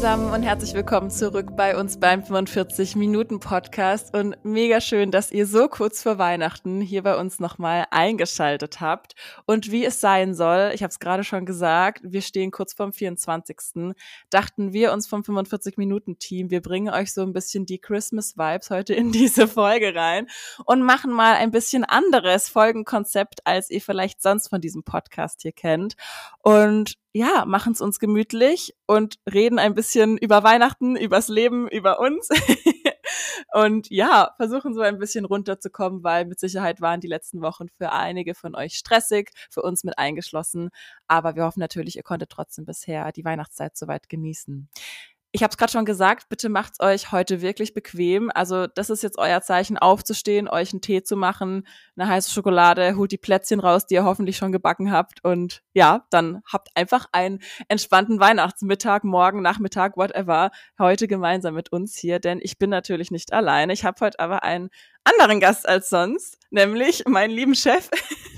Zusammen und herzlich willkommen zurück bei uns beim 45 Minuten Podcast. Und mega schön, dass ihr so kurz vor Weihnachten hier bei uns nochmal eingeschaltet habt. Und wie es sein soll, ich habe es gerade schon gesagt, wir stehen kurz vorm 24. dachten wir uns vom 45 Minuten Team, wir bringen euch so ein bisschen die Christmas Vibes heute in diese Folge rein und machen mal ein bisschen anderes Folgenkonzept, als ihr vielleicht sonst von diesem Podcast hier kennt. Und ja, machen es uns gemütlich und reden ein bisschen über Weihnachten, übers Leben, über uns. und ja, versuchen so ein bisschen runterzukommen, weil mit Sicherheit waren die letzten Wochen für einige von euch stressig, für uns mit eingeschlossen. Aber wir hoffen natürlich, ihr konntet trotzdem bisher die Weihnachtszeit soweit genießen. Ich habe es gerade schon gesagt, bitte macht's euch heute wirklich bequem. Also das ist jetzt euer Zeichen, aufzustehen, euch einen Tee zu machen, eine heiße Schokolade, holt die Plätzchen raus, die ihr hoffentlich schon gebacken habt. Und ja, dann habt einfach einen entspannten Weihnachtsmittag, morgen, Nachmittag, whatever, heute gemeinsam mit uns hier. Denn ich bin natürlich nicht alleine. Ich habe heute aber einen anderen Gast als sonst, nämlich meinen lieben Chef.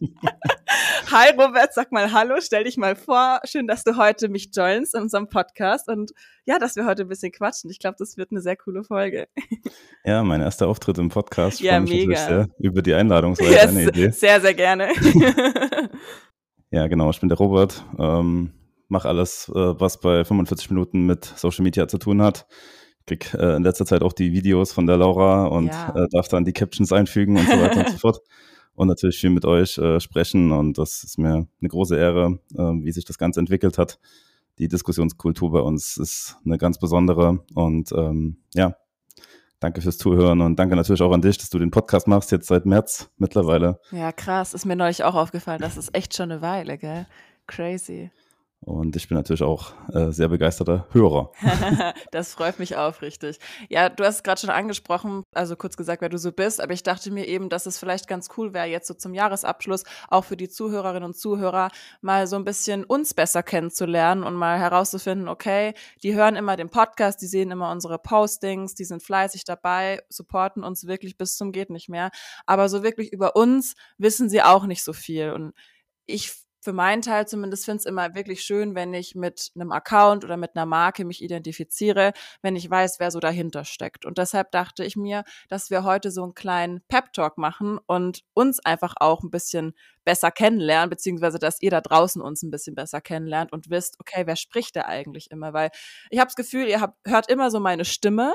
Hi Robert, sag mal Hallo, stell dich mal vor. Schön, dass du heute mich joinst in unserem Podcast und ja, dass wir heute ein bisschen quatschen. Ich glaube, das wird eine sehr coole Folge. Ja, mein erster Auftritt im Podcast. Ja, mega. Sehr über die Einladung. Das war yes, eine Idee. Sehr, sehr gerne. ja, genau. Ich bin der Robert. Ähm, mache alles, äh, was bei 45 Minuten mit Social Media zu tun hat krieg äh, in letzter Zeit auch die Videos von der Laura und ja. äh, darf dann die Captions einfügen und so weiter und so fort und natürlich viel mit euch äh, sprechen. Und das ist mir eine große Ehre, äh, wie sich das Ganze entwickelt hat. Die Diskussionskultur bei uns ist eine ganz besondere. Und ähm, ja, danke fürs Zuhören und danke natürlich auch an dich, dass du den Podcast machst, jetzt seit März mittlerweile. Ja, krass. Ist mir neulich auch aufgefallen. Das ist echt schon eine Weile, gell? Crazy. Und ich bin natürlich auch äh, sehr begeisterter Hörer. das freut mich aufrichtig. Ja, du hast es gerade schon angesprochen, also kurz gesagt, wer du so bist, aber ich dachte mir eben, dass es vielleicht ganz cool wäre, jetzt so zum Jahresabschluss auch für die Zuhörerinnen und Zuhörer mal so ein bisschen uns besser kennenzulernen und mal herauszufinden, okay, die hören immer den Podcast, die sehen immer unsere Postings, die sind fleißig dabei, supporten uns wirklich bis zum geht nicht mehr, aber so wirklich über uns wissen sie auch nicht so viel und ich für meinen Teil zumindest finde es immer wirklich schön, wenn ich mit einem Account oder mit einer Marke mich identifiziere, wenn ich weiß, wer so dahinter steckt. Und deshalb dachte ich mir, dass wir heute so einen kleinen Pep-Talk machen und uns einfach auch ein bisschen besser kennenlernen, beziehungsweise dass ihr da draußen uns ein bisschen besser kennenlernt und wisst, okay, wer spricht da eigentlich immer? Weil ich habe das Gefühl, ihr habt, hört immer so meine Stimme,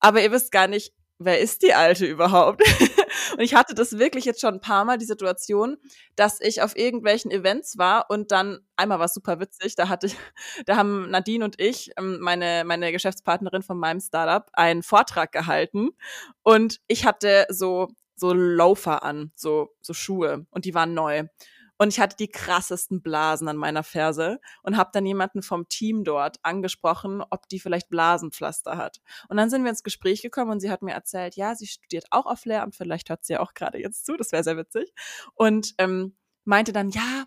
aber ihr wisst gar nicht, wer ist die Alte überhaupt? und ich hatte das wirklich jetzt schon ein paar Mal, die Situation, dass ich auf irgendwelchen Events war und dann einmal war es super witzig, da hatte ich, da haben Nadine und ich, ähm, meine, meine Geschäftspartnerin von meinem Startup, einen Vortrag gehalten und ich hatte so, so Loafer an, so, so Schuhe und die waren neu. Und ich hatte die krassesten Blasen an meiner Ferse und habe dann jemanden vom Team dort angesprochen, ob die vielleicht Blasenpflaster hat. Und dann sind wir ins Gespräch gekommen und sie hat mir erzählt, ja, sie studiert auch auf Lehramt, vielleicht hört sie ja auch gerade jetzt zu, das wäre sehr witzig. Und ähm, meinte dann, ja,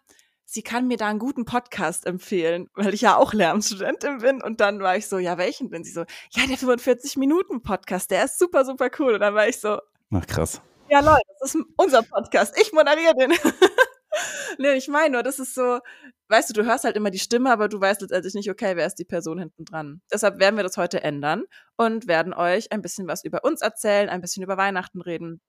sie kann mir da einen guten Podcast empfehlen, weil ich ja auch Lehramtsstudentin bin. Und dann war ich so, ja, welchen bin sie so? Ja, der 45-Minuten-Podcast, der ist super, super cool. Und dann war ich so, ach krass. Ja, Leute, das ist unser Podcast. Ich moderiere den. nee, ich meine nur, das ist so, weißt du, du hörst halt immer die Stimme, aber du weißt letztendlich nicht, okay, wer ist die Person hinten dran. Deshalb werden wir das heute ändern und werden euch ein bisschen was über uns erzählen, ein bisschen über Weihnachten reden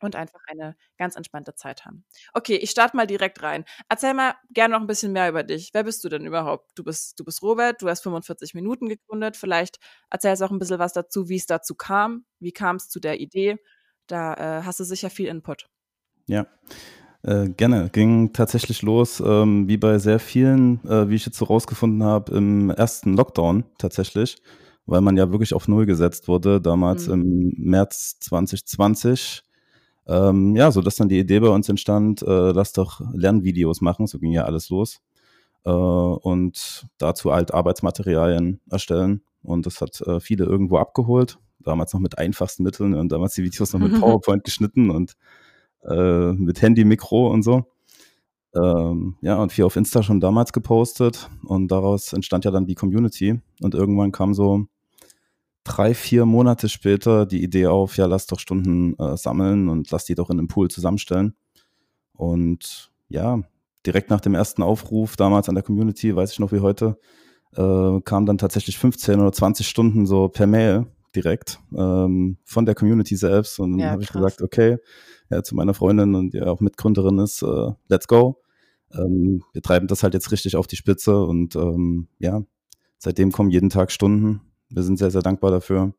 und einfach eine ganz entspannte Zeit haben. Okay, ich starte mal direkt rein. Erzähl mal gerne noch ein bisschen mehr über dich. Wer bist du denn überhaupt? Du bist, du bist Robert, du hast 45 Minuten gegründet. Vielleicht erzählst du auch ein bisschen was dazu, wie es dazu kam. Wie kam es zu der Idee? Da äh, hast du sicher viel Input. Ja, äh, gerne. Ging tatsächlich los, ähm, wie bei sehr vielen, äh, wie ich jetzt so rausgefunden habe, im ersten Lockdown tatsächlich, weil man ja wirklich auf Null gesetzt wurde, damals mhm. im März 2020. Ähm, ja, so dass dann die Idee bei uns entstand, äh, lass doch Lernvideos machen, so ging ja alles los. Äh, und dazu halt Arbeitsmaterialien erstellen. Und das hat äh, viele irgendwo abgeholt, damals noch mit einfachsten Mitteln und damals die Videos noch mit PowerPoint geschnitten und äh, mit Handy, Mikro und so. Ähm, ja, und viel auf Insta schon damals gepostet und daraus entstand ja dann die Community und irgendwann kam so drei, vier Monate später die Idee auf, ja, lass doch Stunden äh, sammeln und lass die doch in einem Pool zusammenstellen. Und ja, direkt nach dem ersten Aufruf damals an der Community, weiß ich noch wie heute, äh, kam dann tatsächlich 15 oder 20 Stunden so per Mail direkt ähm, von der Community selbst. Und dann ja, habe ich gesagt, okay, ja, zu meiner Freundin und die auch Mitgründerin ist, äh, let's go. Ähm, wir treiben das halt jetzt richtig auf die Spitze und ähm, ja, seitdem kommen jeden Tag Stunden. Wir sind sehr, sehr dankbar dafür.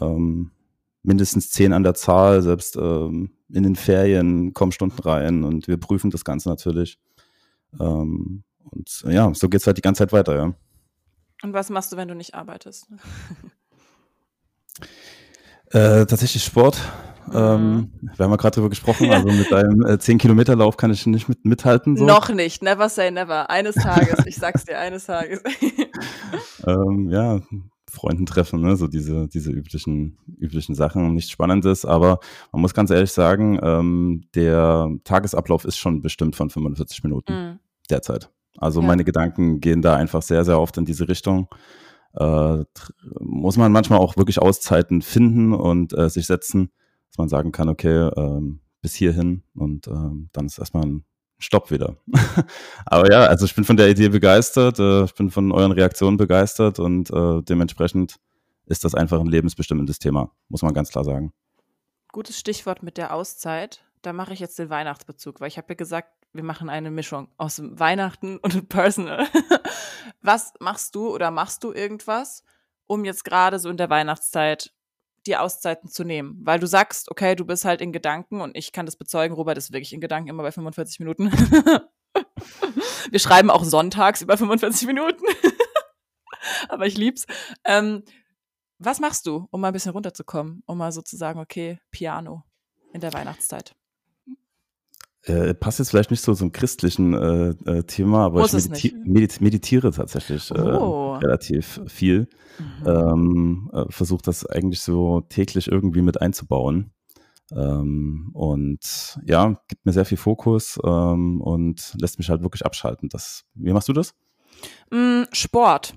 Ähm, mindestens zehn an der Zahl, selbst ähm, in den Ferien kommen Stunden rein und wir prüfen das Ganze natürlich. Ähm, und ja, so geht es halt die ganze Zeit weiter, ja. Und was machst du, wenn du nicht arbeitest? Äh, tatsächlich Sport. Ähm, mhm. wir haben ja gerade darüber gesprochen, also mit einem äh, 10-Kilometer-Lauf kann ich nicht mit, mithalten. So. Noch nicht, never say never. Eines Tages, ich sag's dir, eines Tages. ähm, ja, Freunden treffen, ne? so diese, diese üblichen, üblichen Sachen, nichts Spannendes, aber man muss ganz ehrlich sagen, ähm, der Tagesablauf ist schon bestimmt von 45 Minuten mhm. derzeit. Also ja. meine Gedanken gehen da einfach sehr, sehr oft in diese Richtung äh, muss man manchmal auch wirklich Auszeiten finden und äh, sich setzen, dass man sagen kann, okay, ähm, bis hierhin und ähm, dann ist erstmal ein Stopp wieder. Aber ja, also ich bin von der Idee begeistert, äh, ich bin von euren Reaktionen begeistert und äh, dementsprechend ist das einfach ein lebensbestimmendes Thema, muss man ganz klar sagen. Gutes Stichwort mit der Auszeit. Da mache ich jetzt den Weihnachtsbezug, weil ich habe ja gesagt, wir machen eine Mischung aus Weihnachten und Personal. Was machst du oder machst du irgendwas, um jetzt gerade so in der Weihnachtszeit die Auszeiten zu nehmen? Weil du sagst, okay, du bist halt in Gedanken und ich kann das bezeugen, Robert ist wirklich in Gedanken immer bei 45 Minuten. wir schreiben auch sonntags über 45 Minuten. Aber ich lieb's. Ähm, was machst du, um mal ein bisschen runterzukommen, um mal sozusagen, okay, Piano in der Weihnachtszeit? Äh, passt jetzt vielleicht nicht so zum christlichen äh, äh, Thema, aber Muss ich mediti medit meditiere tatsächlich äh, oh. relativ viel. Mhm. Ähm, äh, Versuche das eigentlich so täglich irgendwie mit einzubauen. Ähm, und ja, gibt mir sehr viel Fokus ähm, und lässt mich halt wirklich abschalten. Das, wie machst du das? Mm, Sport.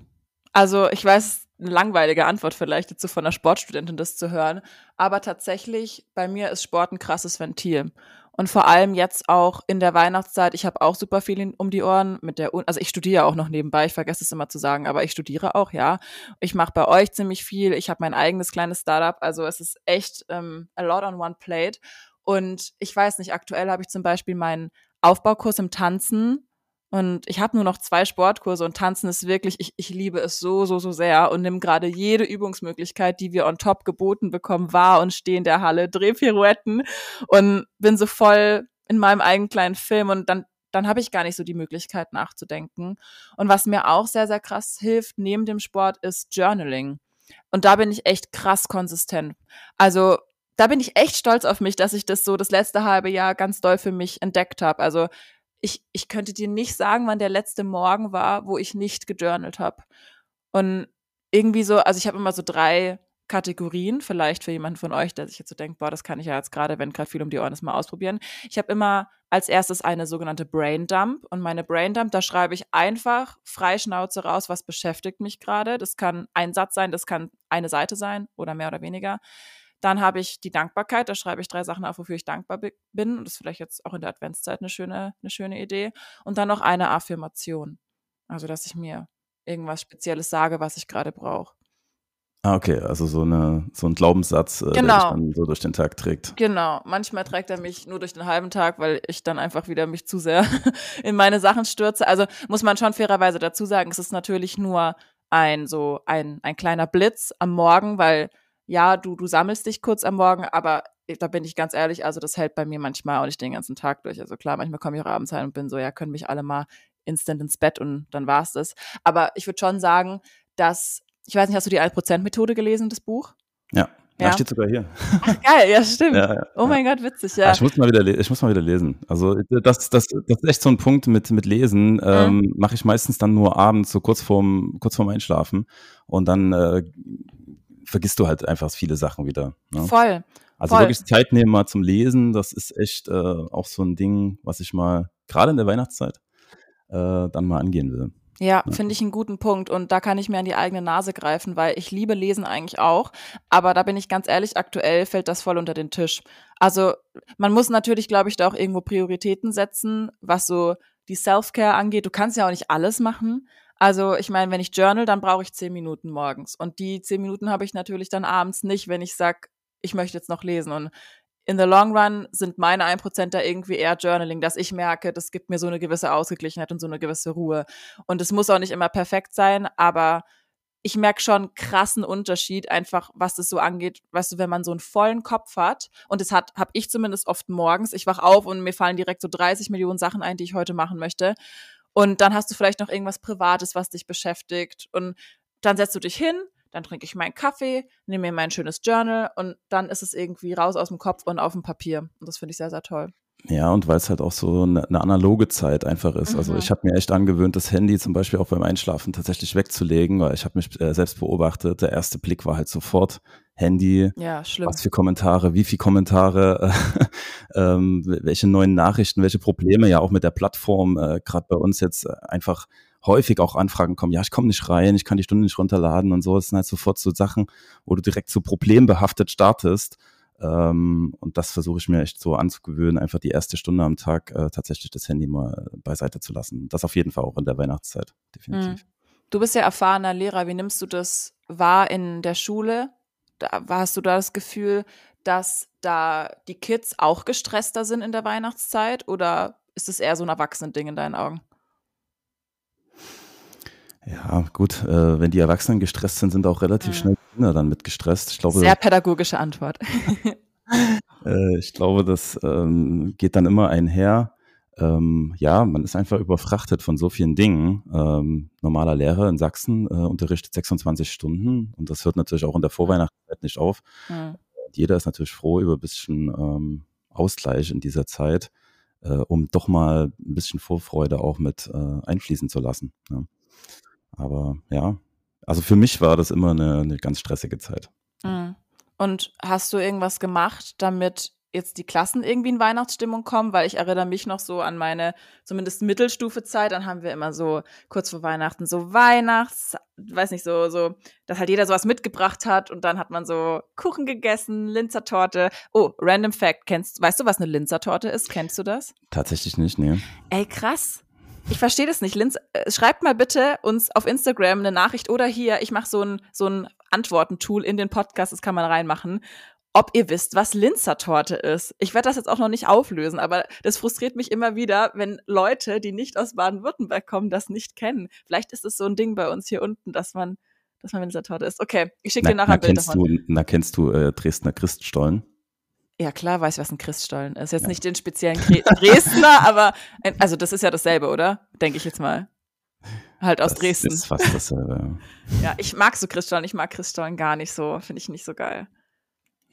Also ich weiß, eine langweilige Antwort vielleicht jetzt so von einer Sportstudentin das zu hören, aber tatsächlich bei mir ist Sport ein krasses Ventil. Und vor allem jetzt auch in der Weihnachtszeit, ich habe auch super viel um die Ohren mit der, also ich studiere auch noch nebenbei, ich vergesse es immer zu sagen, aber ich studiere auch, ja. Ich mache bei euch ziemlich viel, ich habe mein eigenes kleines Startup, also es ist echt ähm, a lot on one plate. Und ich weiß nicht, aktuell habe ich zum Beispiel meinen Aufbaukurs im Tanzen und ich habe nur noch zwei Sportkurse und Tanzen ist wirklich, ich, ich liebe es so, so, so sehr und nimm gerade jede Übungsmöglichkeit, die wir on top geboten bekommen, wahr und stehe in der Halle, dreh Pirouetten und bin so voll in meinem eigenen kleinen Film und dann dann habe ich gar nicht so die Möglichkeit nachzudenken. Und was mir auch sehr, sehr krass hilft neben dem Sport ist Journaling. Und da bin ich echt krass konsistent. Also da bin ich echt stolz auf mich, dass ich das so das letzte halbe Jahr ganz doll für mich entdeckt habe. Also ich, ich könnte dir nicht sagen, wann der letzte Morgen war, wo ich nicht gejournalt habe. Und irgendwie so, also ich habe immer so drei Kategorien, vielleicht für jemanden von euch, der sich jetzt so denkt, boah, das kann ich ja jetzt gerade, wenn gerade viel um die Ohren ist, mal ausprobieren. Ich habe immer als erstes eine sogenannte Brain Dump und meine Brain Dump, da schreibe ich einfach freischnauze raus, was beschäftigt mich gerade. Das kann ein Satz sein, das kann eine Seite sein oder mehr oder weniger. Dann habe ich die Dankbarkeit, da schreibe ich drei Sachen auf, wofür ich dankbar bin. Und das ist vielleicht jetzt auch in der Adventszeit eine schöne, eine schöne Idee. Und dann noch eine Affirmation. Also, dass ich mir irgendwas Spezielles sage, was ich gerade brauche. Ah, okay, also so, eine, so ein Glaubenssatz, äh, genau. der dich dann so durch den Tag trägt. Genau, manchmal trägt er mich nur durch den halben Tag, weil ich dann einfach wieder mich zu sehr in meine Sachen stürze. Also muss man schon fairerweise dazu sagen, es ist natürlich nur ein so ein, ein kleiner Blitz am Morgen, weil ja, du, du sammelst dich kurz am Morgen, aber da bin ich ganz ehrlich, also das hält bei mir manchmal auch nicht den ganzen Tag durch. Also klar, manchmal komme ich auch abends heim und bin so, ja, können mich alle mal instant ins Bett und dann war's das. Aber ich würde schon sagen, dass, ich weiß nicht, hast du die 1%-Methode gelesen, das Buch? Ja. Ja, ja steht sogar hier. Ach, geil, ja, stimmt. Ja, ja, oh mein Gott, witzig, ja. Ah, ich, muss mal wieder, ich muss mal wieder lesen. Also, das, das, das ist echt so ein Punkt mit, mit Lesen. Ähm, mhm. Mache ich meistens dann nur abends, so kurz vorm, kurz vorm Einschlafen. Und dann äh, vergisst du halt einfach viele Sachen wieder. Ne? Voll. Also voll. wirklich Zeit nehmen mal zum Lesen, das ist echt äh, auch so ein Ding, was ich mal gerade in der Weihnachtszeit äh, dann mal angehen will. Ja, ja. finde ich einen guten Punkt und da kann ich mir an die eigene Nase greifen, weil ich liebe Lesen eigentlich auch, aber da bin ich ganz ehrlich, aktuell fällt das voll unter den Tisch. Also man muss natürlich, glaube ich, da auch irgendwo Prioritäten setzen, was so die Self-Care angeht. Du kannst ja auch nicht alles machen, Also ich meine, wenn ich journal, dann brauche ich zehn Minuten morgens. Und die zehn Minuten habe ich natürlich dann abends nicht, wenn ich sage, ich möchte jetzt noch lesen. Und in the long run sind meine 1% da irgendwie eher Journaling, dass ich merke, das gibt mir so eine gewisse Ausgeglichenheit und so eine gewisse Ruhe. Und es muss auch nicht immer perfekt sein, aber ich merke schon krassen Unterschied, einfach was das so angeht. Weißt du, wenn man so einen vollen Kopf hat, und das hat, habe ich zumindest oft morgens, ich wach auf und mir fallen direkt so 30 Millionen Sachen ein, die ich heute machen möchte. Und dann hast du vielleicht noch irgendwas Privates, was dich beschäftigt. Und dann setzt du dich hin, dann trinke ich meinen Kaffee, nehme mir mein schönes Journal und dann ist es irgendwie raus aus dem Kopf und auf dem Papier. Und das finde ich sehr, sehr toll. Ja, und weil es halt auch so eine, eine analoge Zeit einfach ist. Also mhm. Also ich habe mir echt angewöhnt, das Handy zum Beispiel auch beim Einschlafen tatsächlich wegzulegen, weil ich habe mich äh, selbst beobachtet. Der erste Blick war halt sofort Handy. Ja, schlimm. Was für Kommentare, wie viele Kommentare, äh, ähm, welche neuen Nachrichten, welche Probleme ja auch mit der Plattform äh, gerade bei uns jetzt äh, einfach häufig auch Anfragen kommen, ja, ich komme nicht rein, ich kann die Stunde nicht runterladen und so. Das sind halt sofort so Sachen, wo du direkt so problembehaftet startest. Ähm, und das versuche ich mir echt so anzugewöhnen, einfach die erste Stunde am Tag äh, tatsächlich das Handy mal beiseite zu lassen. Das auf jeden Fall auch in der Weihnachtszeit, definitiv. Mhm. Du bist ja erfahrener Lehrer. Wie nimmst du das wahr in der Schule? Da, hast du da das Gefühl, dass da die Kids auch gestresster sind in der Weihnachtszeit oder ist es eher so ein Erwachsenen-Ding in deinen Augen? Ja, gut, äh, wenn die Erwachsenen gestresst sind, sind auch relativ ja. schnell Kinder dann mit gestresst. Ich glaube, Sehr pädagogische Antwort. äh, ich glaube, das ähm, geht dann immer einher. Ähm, ja, man ist einfach überfrachtet von so vielen Dingen. Ähm, normaler Lehrer in Sachsen äh, unterrichtet 26 Stunden und das hört natürlich auch in der Vorweihnachtszeit nicht auf. Ja. Jeder ist natürlich froh über ein bisschen ähm, Ausgleich in dieser Zeit, äh, um doch mal ein bisschen Vorfreude auch mit äh, einfließen zu lassen. Ja. Aber ja, also für mich war das immer eine, eine ganz stressige Zeit. Mhm. Und hast du irgendwas gemacht, damit jetzt die Klassen irgendwie in Weihnachtsstimmung kommen, weil ich erinnere mich noch so an meine zumindest Mittelstufezeit, dann haben wir immer so kurz vor Weihnachten so Weihnachts, weiß nicht so so, dass halt jeder sowas mitgebracht hat und dann hat man so Kuchen gegessen, Linzertorte. Oh, random fact, kennst weißt du, was eine Linzertorte ist? Kennst du das? Tatsächlich nicht, nee. Ey, krass. Ich verstehe das nicht. Linz, äh, schreibt mal bitte uns auf Instagram eine Nachricht oder hier, ich mache so ein, so ein Antworten-Tool in den Podcast, das kann man reinmachen, ob ihr wisst, was Linzertorte ist. Ich werde das jetzt auch noch nicht auflösen, aber das frustriert mich immer wieder, wenn Leute, die nicht aus Baden-Württemberg kommen, das nicht kennen. Vielleicht ist es so ein Ding bei uns hier unten, dass man, dass man Linzertorte ist. Okay, ich schicke dir nachher ein Bild davon. Du, na, kennst du äh, Dresdner Christstollen? Ja, klar weiß ich, was ein Christstollen ist. Jetzt ja. nicht den speziellen Dresdner, aber ein, also das ist ja dasselbe, oder? Denke ich jetzt mal. Halt aus das Dresden. Ist fast dasselbe. ja, ich mag so Christstollen. Ich mag Christstollen gar nicht so. Finde ich nicht so geil.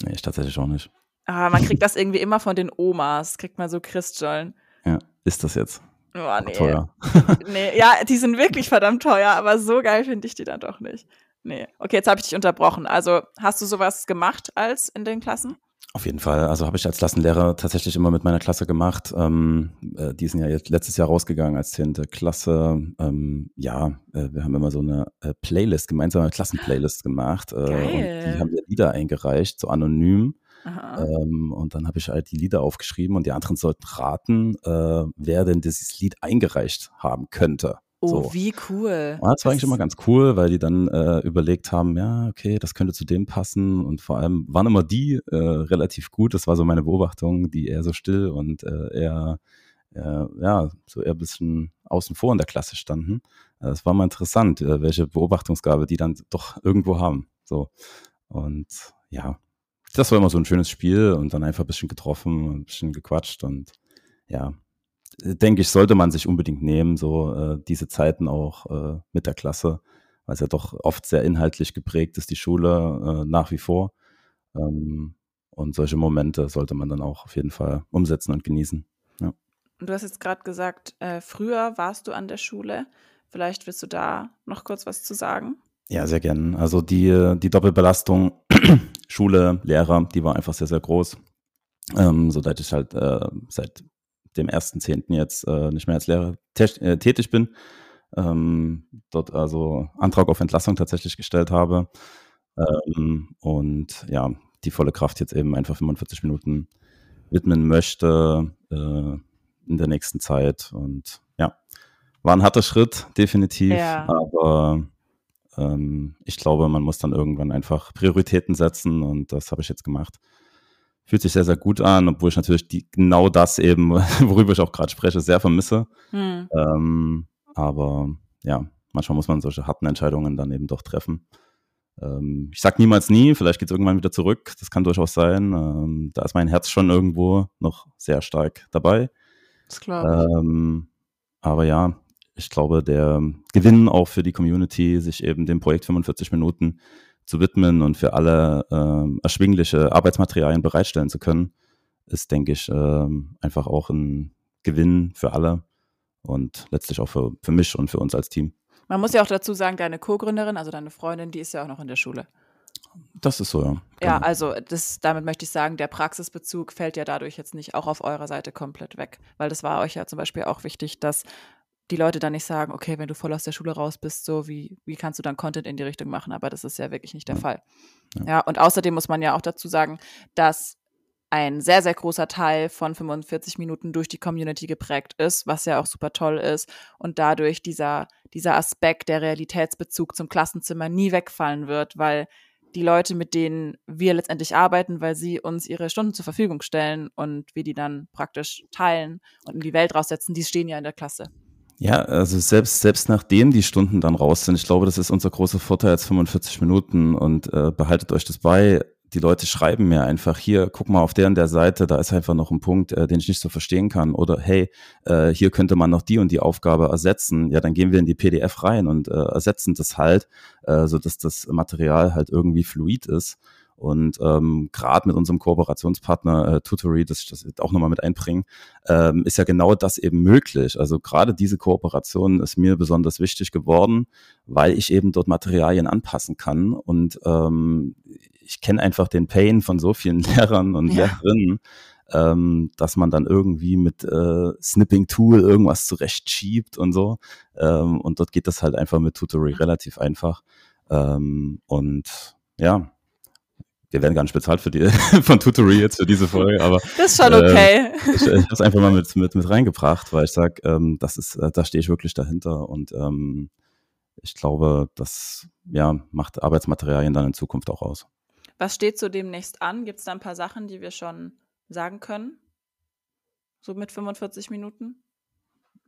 Nee, ich tatsächlich auch nicht. Ah, man kriegt das irgendwie immer von den Omas. Kriegt man so Christstollen. Ja, ist das jetzt? Oh, nee. Teuer. nee, ja, die sind wirklich verdammt teuer, aber so geil finde ich die dann doch nicht. Nee. Okay, jetzt habe ich dich unterbrochen. Also, hast du sowas gemacht als in den Klassen? Auf jeden Fall. Also habe ich als Klassenlehrer tatsächlich immer mit meiner Klasse gemacht. Ähm, äh, die sind ja jetzt letztes Jahr rausgegangen als zehnte Klasse. Ähm, ja, äh, wir haben immer so eine äh, Playlist, gemeinsame Klassenplaylist gemacht. Äh, und die haben wir Lieder eingereicht, so anonym. Ähm, und dann habe ich halt die Lieder aufgeschrieben und die anderen sollten raten, äh, wer denn dieses Lied eingereicht haben könnte. Oh, so. wie cool. Ja, das war eigentlich immer ganz cool, weil die dann äh, überlegt haben, ja, okay, das könnte zu dem passen. Und vor allem waren immer die äh, relativ gut, das war so meine Beobachtung, die eher so still und äh, eher, äh, ja, so eher ein bisschen außen vor in der Klasse standen. Das war mal interessant, äh, welche Beobachtungsgabe die dann doch irgendwo haben. So. Und ja, das war immer so ein schönes Spiel und dann einfach ein bisschen getroffen, ein bisschen gequatscht und ja, denke ich, sollte man sich unbedingt nehmen, so äh, diese Zeiten auch äh, mit der Klasse, weil es ja doch oft sehr inhaltlich geprägt ist, die Schule äh, nach wie vor. Ähm, und solche Momente sollte man dann auch auf jeden Fall umsetzen und genießen. Ja. Du hast jetzt gerade gesagt, äh, früher warst du an der Schule. Vielleicht willst du da noch kurz was zu sagen? Ja, sehr gern. Also die, die Doppelbelastung Schule, Lehrer, die war einfach sehr, sehr groß. Ähm, so dass ich halt äh, seit dem 1.10. jetzt äh, nicht mehr als Lehrer äh, tätig bin. Ähm, dort also Antrag auf Entlassung tatsächlich gestellt habe. Ähm, und ja, die volle Kraft jetzt eben einfach 45 Minuten widmen möchte äh, in der nächsten Zeit. Und ja, war ein harter Schritt, definitiv. Ja. Aber ähm, ich glaube, man muss dann irgendwann einfach Prioritäten setzen und das habe ich jetzt gemacht. Fühlt sich sehr, sehr gut an, obwohl ich natürlich die, genau das eben, worüber ich auch gerade spreche, sehr vermisse. Hm. Ähm, aber ja, manchmal muss man solche harten Entscheidungen dann eben doch treffen. Ähm, ich sag niemals nie, vielleicht geht es irgendwann wieder zurück, das kann durchaus sein. Ähm, da ist mein Herz schon irgendwo noch sehr stark dabei. Das glaube. Ähm, aber ja, ich glaube, der Gewinn auch für die Community, sich eben dem Projekt 45 Minuten zu widmen und für alle äh, erschwingliche Arbeitsmaterialien bereitstellen zu können, ist, denke ich, äh, einfach auch ein Gewinn für alle und letztlich auch für, für mich und für uns als Team. Man muss ja auch dazu sagen, deine Co-Gründerin, also deine Freundin, die ist ja auch noch in der Schule. Das ist so, ja. Genau. Ja, also das, damit möchte ich sagen, der Praxisbezug fällt ja dadurch jetzt nicht auch auf eurer Seite komplett weg. Weil das war euch ja zum Beispiel auch wichtig, dass die Leute dann nicht sagen, okay, wenn du voll aus der Schule raus bist, so wie, wie kannst du dann Content in die Richtung machen? Aber das ist ja wirklich nicht der ja. Fall. Ja. ja, und außerdem muss man ja auch dazu sagen, dass ein sehr, sehr großer Teil von 45 Minuten durch die Community geprägt ist, was ja auch super toll ist. Und dadurch dieser, dieser Aspekt, der Realitätsbezug zum Klassenzimmer nie wegfallen wird, weil die Leute, mit denen wir letztendlich arbeiten, weil sie uns ihre Stunden zur Verfügung stellen und wir die dann praktisch teilen und in die Welt raussetzen, die stehen ja in der Klasse. Ja, also selbst, selbst nachdem die Stunden dann raus sind, ich glaube, das ist unser großer Vorteil als 45 Minuten und äh, behaltet euch das bei. Die Leute schreiben mir einfach hier, guck mal auf der und der Seite, da ist einfach noch ein Punkt, äh, den ich nicht so verstehen kann. Oder hey, äh, hier könnte man noch die und die Aufgabe ersetzen. Ja, dann gehen wir in die PDF rein und äh, ersetzen das halt, äh, so dass das Material halt irgendwie fluid ist. Und ähm, gerade mit unserem Kooperationspartner äh, Tutory, das ich das auch nochmal mit einbringen, ähm, ist ja genau das eben möglich. Also gerade diese Kooperation ist mir besonders wichtig geworden, weil ich eben dort Materialien anpassen kann. Und ähm, ich kenne einfach den Pain von so vielen Lehrern und ja. Lehrerinnen, ähm, dass man dann irgendwie mit äh, Snipping Tool irgendwas zurechtschiebt und so. Ähm, und dort geht das halt einfach mit Tutory relativ einfach. Ähm, und ja, wir werden gar nicht bezahlt für die, von Tutory jetzt für diese Folge, aber. Das ist schon okay. Äh, ich ich habe es einfach mal mit, mit, mit reingebracht, weil ich sage, ähm, das ist, äh, da stehe ich wirklich dahinter und ähm, ich glaube, das ja, macht Arbeitsmaterialien dann in Zukunft auch aus. Was steht so demnächst an? Gibt es da ein paar Sachen, die wir schon sagen können? So mit 45 Minuten?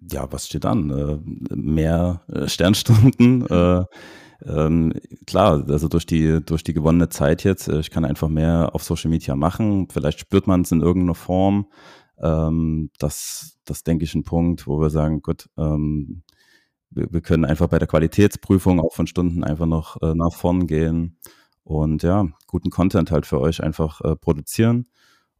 Ja, was steht an? Äh, mehr äh, Sternstunden, äh, ähm, klar, also durch die, durch die gewonnene Zeit jetzt, äh, ich kann einfach mehr auf Social Media machen. Vielleicht spürt man es in irgendeiner Form. Ähm, das, das denke ich ein Punkt, wo wir sagen, gut, ähm, wir, wir, können einfach bei der Qualitätsprüfung auch von Stunden einfach noch äh, nach vorn gehen und ja, guten Content halt für euch einfach äh, produzieren.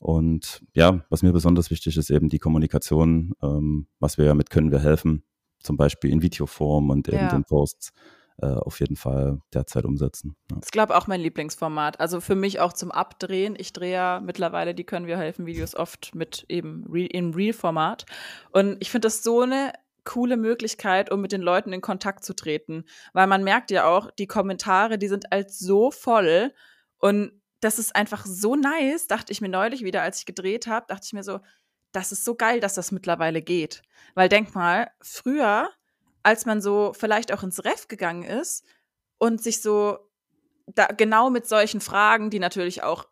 Und ja, was mir besonders wichtig ist, eben die Kommunikation, ähm, was wir ja mit können wir helfen, zum Beispiel in Videoform und eben ja. den Posts äh, auf jeden Fall derzeit umsetzen. Ja. Das ist, glaube ich, auch mein Lieblingsformat. Also für mich auch zum Abdrehen. Ich drehe ja mittlerweile die Können wir helfen Videos oft mit eben Re im Real-Format. Und ich finde das so eine coole Möglichkeit, um mit den Leuten in Kontakt zu treten. Weil man merkt ja auch, die Kommentare, die sind halt so voll. Und das ist einfach so nice, dachte ich mir neulich wieder, als ich gedreht habe, dachte ich mir so, das ist so geil, dass das mittlerweile geht. Weil denk mal, früher als man so vielleicht auch ins Ref gegangen ist und sich so da genau mit solchen Fragen, die natürlich auch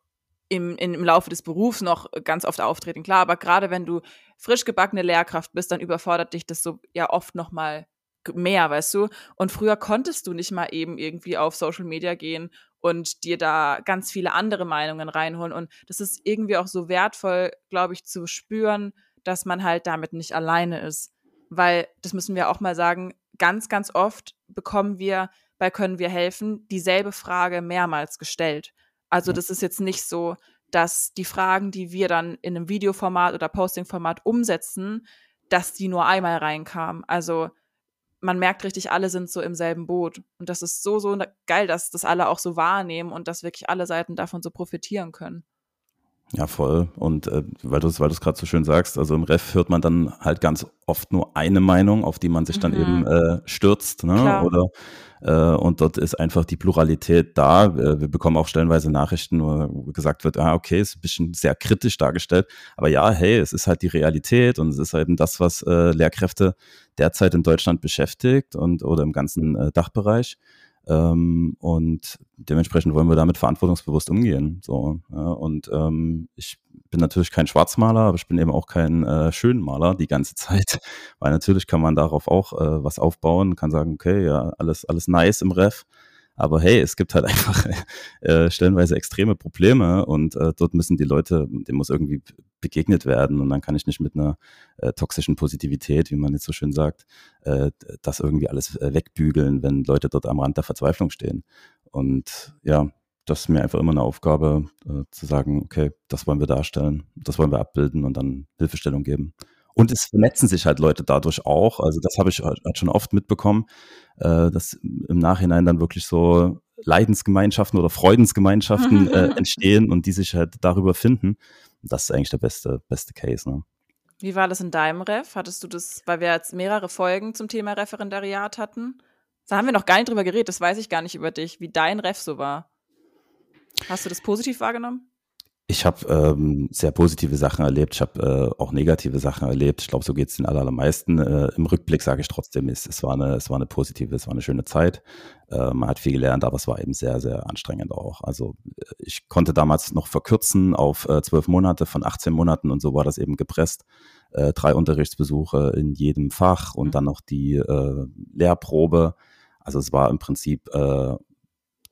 im, im Laufe des Berufs noch ganz oft auftreten, klar, aber gerade wenn du frisch gebackene Lehrkraft bist, dann überfordert dich das so ja oft noch mal mehr, weißt du? Und früher konntest du nicht mal eben irgendwie auf Social Media gehen und dir da ganz viele andere Meinungen reinholen und das ist irgendwie auch so wertvoll, glaube ich, zu spüren, dass man halt damit nicht alleine ist weil, das müssen wir auch mal sagen, ganz, ganz oft bekommen wir bei Können wir helfen dieselbe Frage mehrmals gestellt. Also das ist jetzt nicht so, dass die Fragen, die wir dann in einem Videoformat oder Postingformat umsetzen, dass die nur einmal reinkamen. Also man merkt richtig, alle sind so im selben Boot. Und das ist so, so geil, dass das alle auch so wahrnehmen und dass wirklich alle Seiten davon so profitieren können. Ja, voll. Und äh, weil du es weil gerade so schön sagst, also im Ref hört man dann halt ganz oft nur eine Meinung, auf die man sich dann mhm. eben äh, stürzt. Ne? Klar. Oder äh, und dort ist einfach die Pluralität da. Wir bekommen auch stellenweise Nachrichten, wo gesagt wird, ah, okay, ist ein bisschen sehr kritisch dargestellt. Aber ja, hey, es ist halt die Realität und es ist eben das, was äh, Lehrkräfte derzeit in Deutschland beschäftigt und oder im ganzen äh, Dachbereich. Ähm, und dementsprechend wollen wir damit verantwortungsbewusst umgehen. So, ja, und ähm, ich bin natürlich kein Schwarzmaler, aber ich bin eben auch kein äh, Schönmaler die ganze Zeit, weil natürlich kann man darauf auch äh, was aufbauen, kann sagen, okay, ja, alles, alles nice im Ref, aber hey, es gibt halt einfach äh, stellenweise extreme Probleme und äh, dort müssen die Leute, dem muss irgendwie begegnet werden und dann kann ich nicht mit einer äh, toxischen Positivität, wie man jetzt so schön sagt, äh, das irgendwie alles äh, wegbügeln, wenn Leute dort am Rand der Verzweiflung stehen. Und ja, das ist mir einfach immer eine Aufgabe, äh, zu sagen, okay, das wollen wir darstellen, das wollen wir abbilden und dann Hilfestellung geben. Und es vernetzen sich halt Leute dadurch auch. Also das habe ich halt schon oft mitbekommen, äh, dass im Nachhinein dann wirklich so Leidensgemeinschaften oder Freudensgemeinschaften äh, entstehen und die sich halt darüber finden. Das ist eigentlich der beste, beste Case. Ne? Wie war das in deinem Ref? Hattest du das, weil wir jetzt mehrere Folgen zum Thema Referendariat hatten? Da haben wir noch gar nicht drüber geredet, das weiß ich gar nicht über dich, wie dein Ref so war. Hast du das positiv wahrgenommen? Ich habe ähm, sehr positive Sachen erlebt, ich habe äh, auch negative Sachen erlebt. Ich glaube, so geht es den allermeisten. Äh, Im Rückblick sage ich trotzdem, es, es, war eine, es war eine positive, es war eine schöne Zeit. Äh, man hat viel gelernt, aber es war eben sehr, sehr anstrengend auch. Also äh, ich konnte damals noch verkürzen auf äh, zwölf Monate von 18 Monaten und so war das eben gepresst. Äh, drei Unterrichtsbesuche in jedem Fach und mhm. dann noch die äh, Lehrprobe. Also es war im Prinzip äh,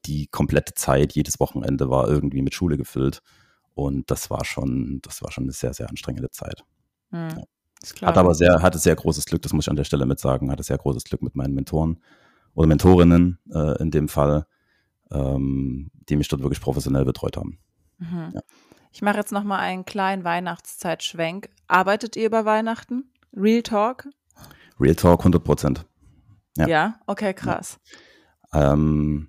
die komplette Zeit, jedes Wochenende war irgendwie mit Schule gefüllt. Und das war schon, das war schon eine sehr, sehr anstrengende Zeit. Mhm. Ja. Hat aber sehr, hatte sehr großes Glück, das muss ich an der Stelle mit sagen, hatte sehr großes Glück mit meinen Mentoren oder Mentorinnen äh, in dem Fall, ähm, die mich dort wirklich professionell betreut haben. Mhm. Ja. Ich mache jetzt nochmal einen kleinen Weihnachtszeitschwenk. Arbeitet ihr über Weihnachten? Real Talk? Real Talk 100 Prozent. Ja. ja, okay, krass. Ja. Ähm,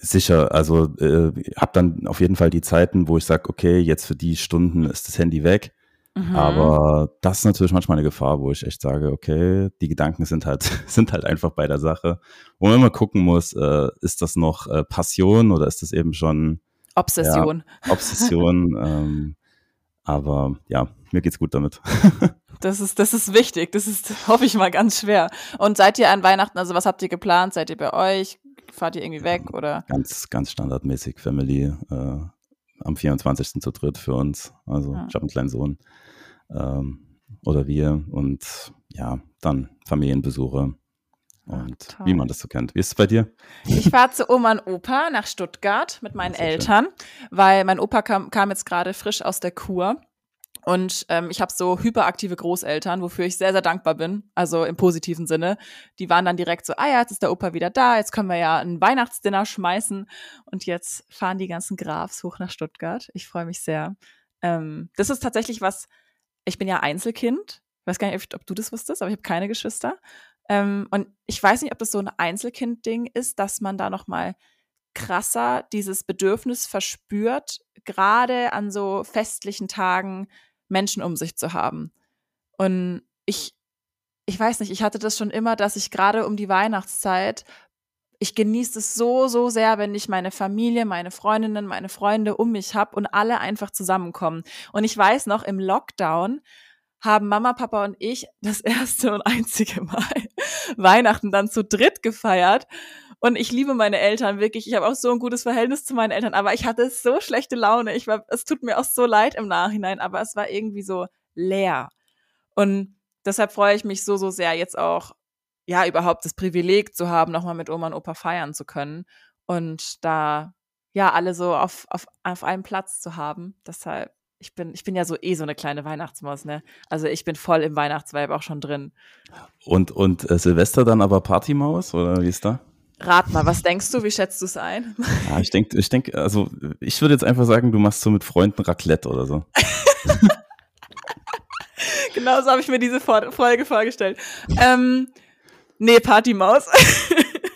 Sicher, also äh, habe dann auf jeden Fall die Zeiten, wo ich sage, okay, jetzt für die Stunden ist das Handy weg. Mhm. Aber das ist natürlich manchmal eine Gefahr, wo ich echt sage, okay, die Gedanken sind halt, sind halt einfach bei der Sache. Wo man immer gucken muss, äh, ist das noch äh, Passion oder ist das eben schon Obsession? Ja, Obsession. ähm, aber ja, mir geht's gut damit. Das ist, das ist wichtig. Das ist, hoffe ich mal, ganz schwer. Und seid ihr an Weihnachten, also was habt ihr geplant? Seid ihr bei euch? Fahrt ihr irgendwie weg oder? Ganz, ganz standardmäßig Family. Äh, am 24. zu dritt für uns. Also ja. ich habe einen kleinen Sohn. Ähm, oder wir. Und ja, dann Familienbesuche. Und Ach, wie man das so kennt. Wie ist es bei dir? Ich fahre zu Oma und Opa nach Stuttgart mit meinen Eltern, schön. weil mein Opa kam, kam jetzt gerade frisch aus der Kur und ähm, ich habe so hyperaktive Großeltern, wofür ich sehr, sehr dankbar bin, also im positiven Sinne. Die waren dann direkt so, ah ja, jetzt ist der Opa wieder da, jetzt können wir ja ein Weihnachtsdinner schmeißen. Und jetzt fahren die ganzen Grafs hoch nach Stuttgart. Ich freue mich sehr. Ähm, das ist tatsächlich was, ich bin ja Einzelkind. Ich weiß gar nicht, ob du das wusstest, aber ich habe keine Geschwister. Ähm, und ich weiß nicht, ob das so ein Einzelkind-Ding ist, dass man da noch mal krasser dieses Bedürfnis verspürt, gerade an so festlichen Tagen Menschen um sich zu haben. Und ich, ich weiß nicht, ich hatte das schon immer, dass ich gerade um die Weihnachtszeit, ich genieße es so, so sehr, wenn ich meine Familie, meine Freundinnen, meine Freunde um mich habe und alle einfach zusammenkommen. Und ich weiß noch, im Lockdown haben Mama, Papa und ich das erste und einzige Mal Weihnachten dann zu dritt gefeiert. Und ich liebe meine Eltern wirklich. Ich habe auch so ein gutes Verhältnis zu meinen Eltern, aber ich hatte so schlechte Laune. Ich war, es tut mir auch so leid im Nachhinein, aber es war irgendwie so leer. Und deshalb freue ich mich so, so sehr jetzt auch, ja, überhaupt das Privileg zu haben, nochmal mit Oma und Opa feiern zu können und da, ja, alle so auf, auf, auf einem Platz zu haben. Deshalb, ich bin, ich bin ja so eh so eine kleine Weihnachtsmaus, ne? Also ich bin voll im Weihnachtsvibe auch schon drin. Und, und äh, Silvester dann aber Partymaus oder wie ist da? Rat mal, was denkst du? Wie schätzt du es ein? Ja, ich denke, ich denke, also ich würde jetzt einfach sagen, du machst so mit Freunden Raclette oder so. genau so habe ich mir diese Folge vorgestellt. Ähm, nee, Partymaus.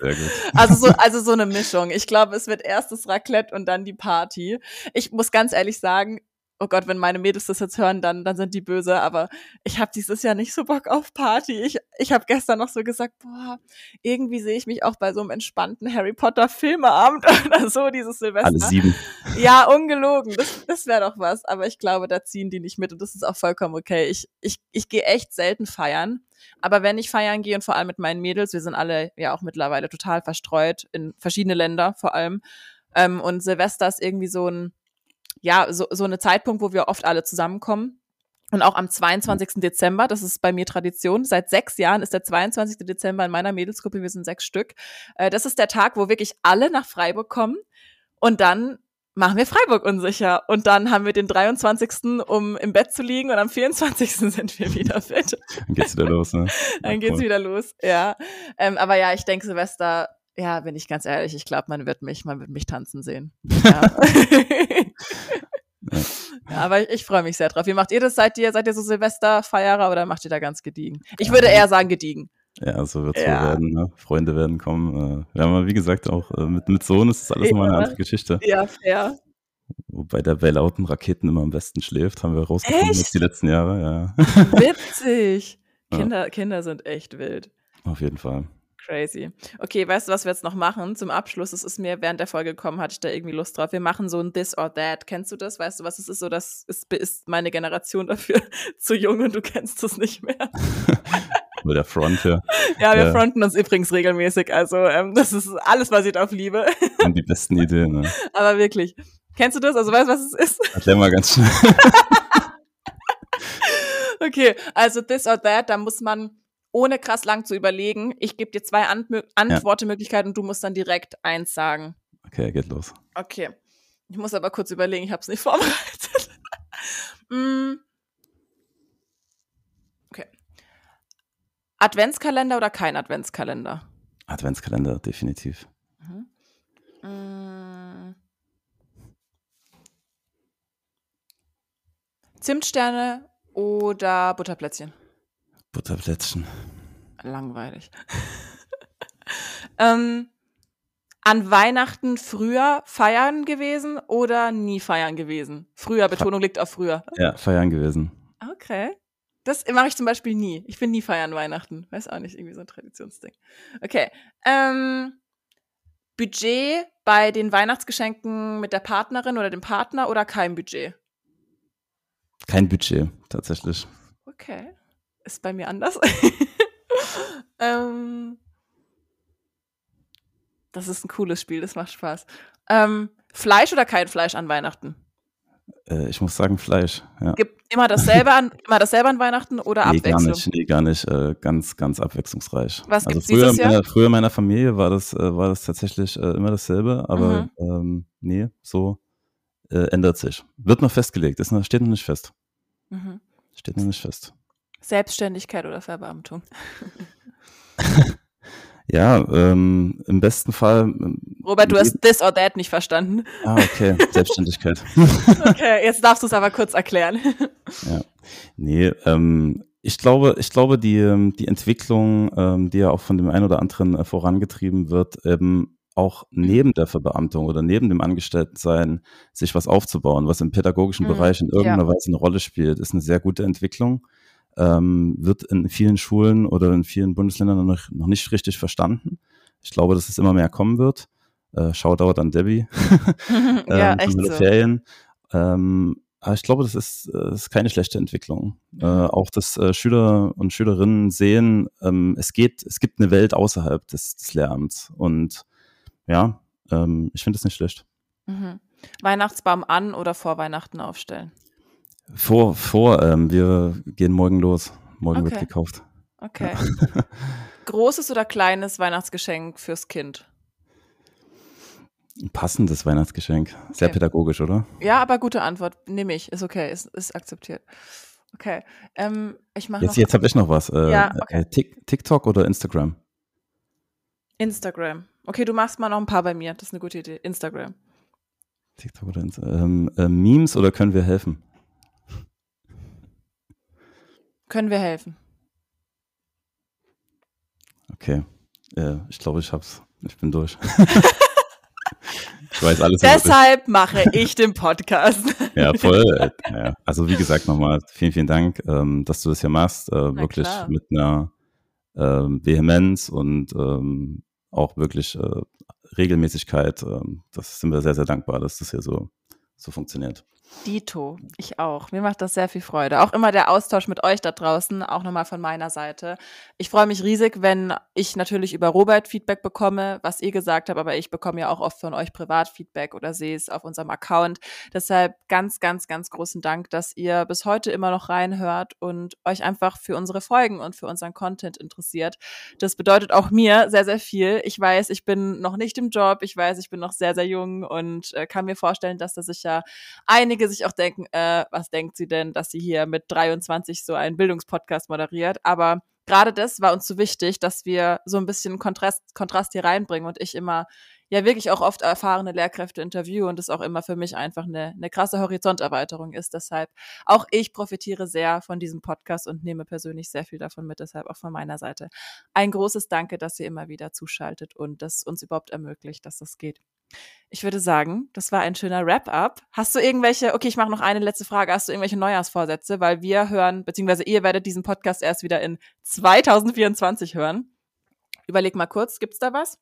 Sehr gut. Also so, also so eine Mischung. Ich glaube, es wird erst das Raclette und dann die Party. Ich muss ganz ehrlich sagen, oh Gott, wenn meine Mädels das jetzt hören, dann, dann sind die böse, aber ich habe dieses Jahr nicht so Bock auf Party. Ich, ich habe gestern noch so gesagt, boah, irgendwie sehe ich mich auch bei so einem entspannten Harry Potter Filmeabend oder so dieses Silvester. Alle sieben. Ja, ungelogen. Das, das wäre doch was. Aber ich glaube, da ziehen die nicht mit und das ist auch vollkommen okay. Ich, ich, ich gehe echt selten feiern. Aber wenn ich feiern gehe und vor allem mit meinen Mädels, wir sind alle ja auch mittlerweile total verstreut in verschiedene Länder vor allem. Ähm, und Silvester ist irgendwie so ein, ja, so, so eine Zeitpunkt, wo wir oft alle zusammenkommen. Und auch am 22. Dezember, das ist bei mir Tradition, seit sechs Jahren ist der 22. Dezember in meiner Mädelsgruppe, wir sind sechs Stück. Äh, das ist der Tag, wo wirklich alle nach Freiburg kommen und dann machen wir Freiburg unsicher. Und dann haben wir den 23. um im Bett zu liegen und am 24. sind wir wieder fit. Dann geht's wieder los, ne? Dann geht's wieder los, ja. Ähm, aber ja, ich denke, Silvester, ja, bin ich ganz ehrlich, ich glaube, man wird mich, man wird mich tanzen sehen. Ja. ja aber ich, ich freue mich sehr drauf. Wie macht ihr das? Seid ihr, seid ihr so Silvesterfeierer oder macht ihr da ganz gediegen? Ich würde eher sagen gediegen. Ja, so wird es ja. werden. Ne? Freunde werden kommen. Äh, wir haben, wie gesagt, auch äh, mit, mit Sohn ist das alles ja. nochmal eine andere Geschichte. Ja, fair. Wobei der bei lauten Raketen immer am besten schläft, haben wir rausgefunden jetzt die letzten Jahre. Ja. Witzig. Kinder, ja. Kinder sind echt wild. Auf jeden Fall. Crazy. Okay, weißt du, was wir jetzt noch machen? Zum Abschluss, es ist mir während der Folge gekommen, hatte ich da irgendwie Lust drauf. Wir machen so ein This or That. Kennst du das? Weißt du, was es ist? So, das ist, ist meine Generation dafür zu jung und du kennst es nicht mehr. Mit der Front hier. Ja, wir ja. fronten uns übrigens regelmäßig. Also, ähm, das ist alles basiert auf Liebe. Und die besten Ideen, ne? Aber wirklich. Kennst du das? Also, weißt du, was es ist? Erklär mal ganz schnell. okay, also This or That, da muss man ohne krass lang zu überlegen. Ich gebe dir zwei Antmö Antwortemöglichkeiten und du musst dann direkt eins sagen. Okay, geht los. Okay. Ich muss aber kurz überlegen, ich habe es nicht vorbereitet. mm. Okay. Adventskalender oder kein Adventskalender? Adventskalender, definitiv. Mhm. Mm. Zimtsterne oder Butterplätzchen? Butterplätzchen. Langweilig. ähm, an Weihnachten früher feiern gewesen oder nie feiern gewesen? Früher, Betonung liegt auf früher. Ja, feiern gewesen. Okay. Das mache ich zum Beispiel nie. Ich bin nie feiern Weihnachten. Weiß auch nicht, irgendwie so ein Traditionsding. Okay. Ähm, Budget bei den Weihnachtsgeschenken mit der Partnerin oder dem Partner oder kein Budget? Kein Budget, tatsächlich. Okay ist bei mir anders. ähm, das ist ein cooles Spiel, das macht Spaß. Ähm, Fleisch oder kein Fleisch an Weihnachten? Äh, ich muss sagen Fleisch. Ja. Gibt immer dasselbe an, immer dasselbe an Weihnachten oder nee, Abwechslung? Gar nicht, nee, gar nicht. Äh, ganz, ganz abwechslungsreich. Was also gibt's früher, dieses Jahr? Meiner, früher in meiner Familie war das, äh, war das tatsächlich äh, immer dasselbe, aber mhm. ähm, nee, so äh, ändert sich. Wird noch festgelegt, ist noch, steht noch nicht fest. Mhm. Steht noch nicht fest. Selbstständigkeit oder Verbeamtung? ja, ähm, im besten Fall. Ähm, Robert, du hast this or that nicht verstanden. Ah, okay, Selbstständigkeit. okay, jetzt darfst du es aber kurz erklären. ja, nee, ähm, ich glaube, ich glaube, die, ähm, die Entwicklung, ähm, die ja auch von dem einen oder anderen äh, vorangetrieben wird, eben auch neben der Verbeamtung oder neben dem Angestelltensein sich was aufzubauen, was im pädagogischen mhm, Bereich in irgendeiner ja. Weise eine Rolle spielt, ist eine sehr gute Entwicklung ähm, wird in vielen Schulen oder in vielen Bundesländern noch, noch nicht richtig verstanden. Ich glaube, dass es immer mehr kommen wird. Äh, Shoutout an Debbie. ja, ähm, echt so. Ferien. Ähm, aber ich glaube, das ist, das äh, ist keine schlechte Entwicklung. Äh, mhm. auch, dass äh, Schüler und Schülerinnen sehen, ähm, es geht, es gibt eine Welt außerhalb des, des Lehramts. Und ja, ähm, ich finde es nicht schlecht. Mhm. Weihnachtsbaum an oder vor Weihnachten aufstellen? Vor, vor, ähm, wir gehen morgen los. Morgen okay. wird gekauft. Okay. Ja. Großes oder kleines Weihnachtsgeschenk fürs Kind? Ein passendes Weihnachtsgeschenk. Okay. Sehr pädagogisch, oder? Ja, aber gute Antwort. Nehme ich. Ist okay. Ist, ist akzeptiert. Okay. Ähm, ich mache Jetzt, jetzt habe ich noch was. Äh, ja, okay. Äh, TikTok oder Instagram? Instagram. Okay, du machst mal noch ein paar bei mir. Das ist eine gute Idee. Instagram. TikTok oder Instagram. Ähm, äh, Memes oder können wir helfen? Können wir helfen? Okay. Ja, ich glaube, ich hab's. Ich bin durch. Ich weiß alles. Deshalb mache ich den Podcast. ja, voll. Ja. Also wie gesagt nochmal, vielen, vielen Dank, ähm, dass du das hier machst. Äh, wirklich klar. mit einer ähm, Vehemenz und ähm, auch wirklich äh, Regelmäßigkeit. Ähm, das sind wir sehr, sehr dankbar, dass das hier so, so funktioniert. Dito, ich auch. Mir macht das sehr viel Freude. Auch immer der Austausch mit euch da draußen, auch nochmal von meiner Seite. Ich freue mich riesig, wenn ich natürlich über Robert Feedback bekomme, was ihr gesagt habt, aber ich bekomme ja auch oft von euch Privatfeedback oder sehe es auf unserem Account. Deshalb ganz, ganz, ganz großen Dank, dass ihr bis heute immer noch reinhört und euch einfach für unsere Folgen und für unseren Content interessiert. Das bedeutet auch mir sehr, sehr viel. Ich weiß, ich bin noch nicht im Job. Ich weiß, ich bin noch sehr, sehr jung und äh, kann mir vorstellen, dass da sicher einige einige sich auch denken, äh, was denkt sie denn, dass sie hier mit 23 so einen Bildungspodcast moderiert. Aber gerade das war uns so wichtig, dass wir so ein bisschen Kontrast, Kontrast hier reinbringen und ich immer ja wirklich auch oft erfahrene Lehrkräfte interviewe und das auch immer für mich einfach eine, eine krasse Horizonterweiterung ist. Deshalb auch ich profitiere sehr von diesem Podcast und nehme persönlich sehr viel davon mit. Deshalb auch von meiner Seite ein großes Danke, dass ihr immer wieder zuschaltet und das uns überhaupt ermöglicht, dass das geht. Ich würde sagen, das war ein schöner Wrap-up. Hast du irgendwelche, okay, ich mache noch eine letzte Frage. Hast du irgendwelche Neujahrsvorsätze? Weil wir hören, beziehungsweise ihr werdet diesen Podcast erst wieder in 2024 hören. Überleg mal kurz, gibt's da was?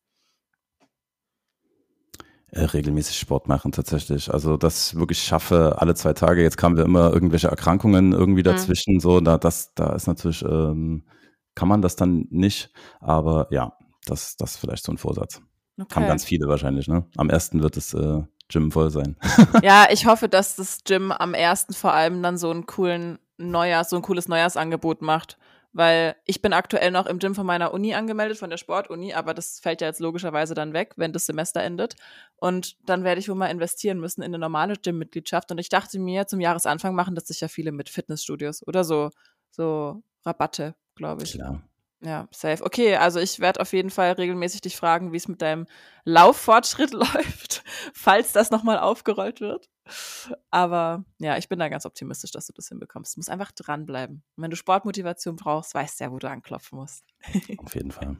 Äh, regelmäßig Sport machen tatsächlich. Also das wirklich schaffe alle zwei Tage. Jetzt kamen wir immer irgendwelche Erkrankungen irgendwie mhm. dazwischen. Mhm. So, da, das, da ist natürlich, ähm, kann man das dann nicht. Aber ja, das, das ist vielleicht so ein Vorsatz. Okay. Haben ganz viele wahrscheinlich, ne? Am ersten wird das äh, Gym voll sein. ja, ich hoffe, dass das Gym am ersten vor allem dann so einen coolen Neujahrs, so ein cooles Neujahrsangebot macht. Weil ich bin aktuell noch im Gym von meiner Uni angemeldet, von der Sportuni, aber das fällt ja jetzt logischerweise dann weg, wenn das Semester endet. Und dann werde ich wohl mal investieren müssen in eine normale Gym-Mitgliedschaft. Und ich dachte mir, zum Jahresanfang machen das sicher viele mit Fitnessstudios oder so, so Rabatte, glaube ich. Klar. Ja, safe. Okay, also ich werde auf jeden Fall regelmäßig dich fragen, wie es mit deinem Lauffortschritt läuft, falls das nochmal aufgerollt wird. Aber ja, ich bin da ganz optimistisch, dass du das hinbekommst. Du musst einfach dranbleiben. Und wenn du Sportmotivation brauchst, weißt du ja, wo du anklopfen musst. Auf jeden Fall.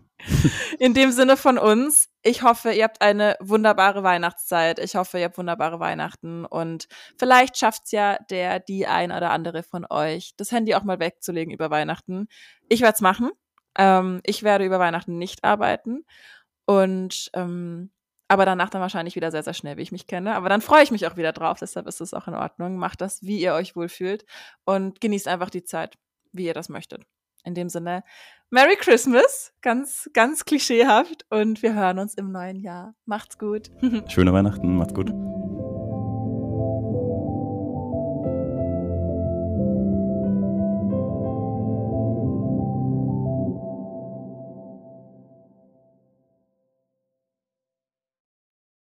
In dem Sinne von uns, ich hoffe, ihr habt eine wunderbare Weihnachtszeit. Ich hoffe, ihr habt wunderbare Weihnachten und vielleicht schafft's ja der, die ein oder andere von euch, das Handy auch mal wegzulegen über Weihnachten. Ich werde es machen. Ähm, ich werde über Weihnachten nicht arbeiten und ähm, aber danach dann wahrscheinlich wieder sehr, sehr schnell, wie ich mich kenne. Aber dann freue ich mich auch wieder drauf, deshalb ist es auch in Ordnung. Macht das, wie ihr euch wohlfühlt und genießt einfach die Zeit, wie ihr das möchtet. In dem Sinne, Merry Christmas, ganz, ganz klischeehaft und wir hören uns im neuen Jahr. Macht's gut. Schöne Weihnachten, macht's gut.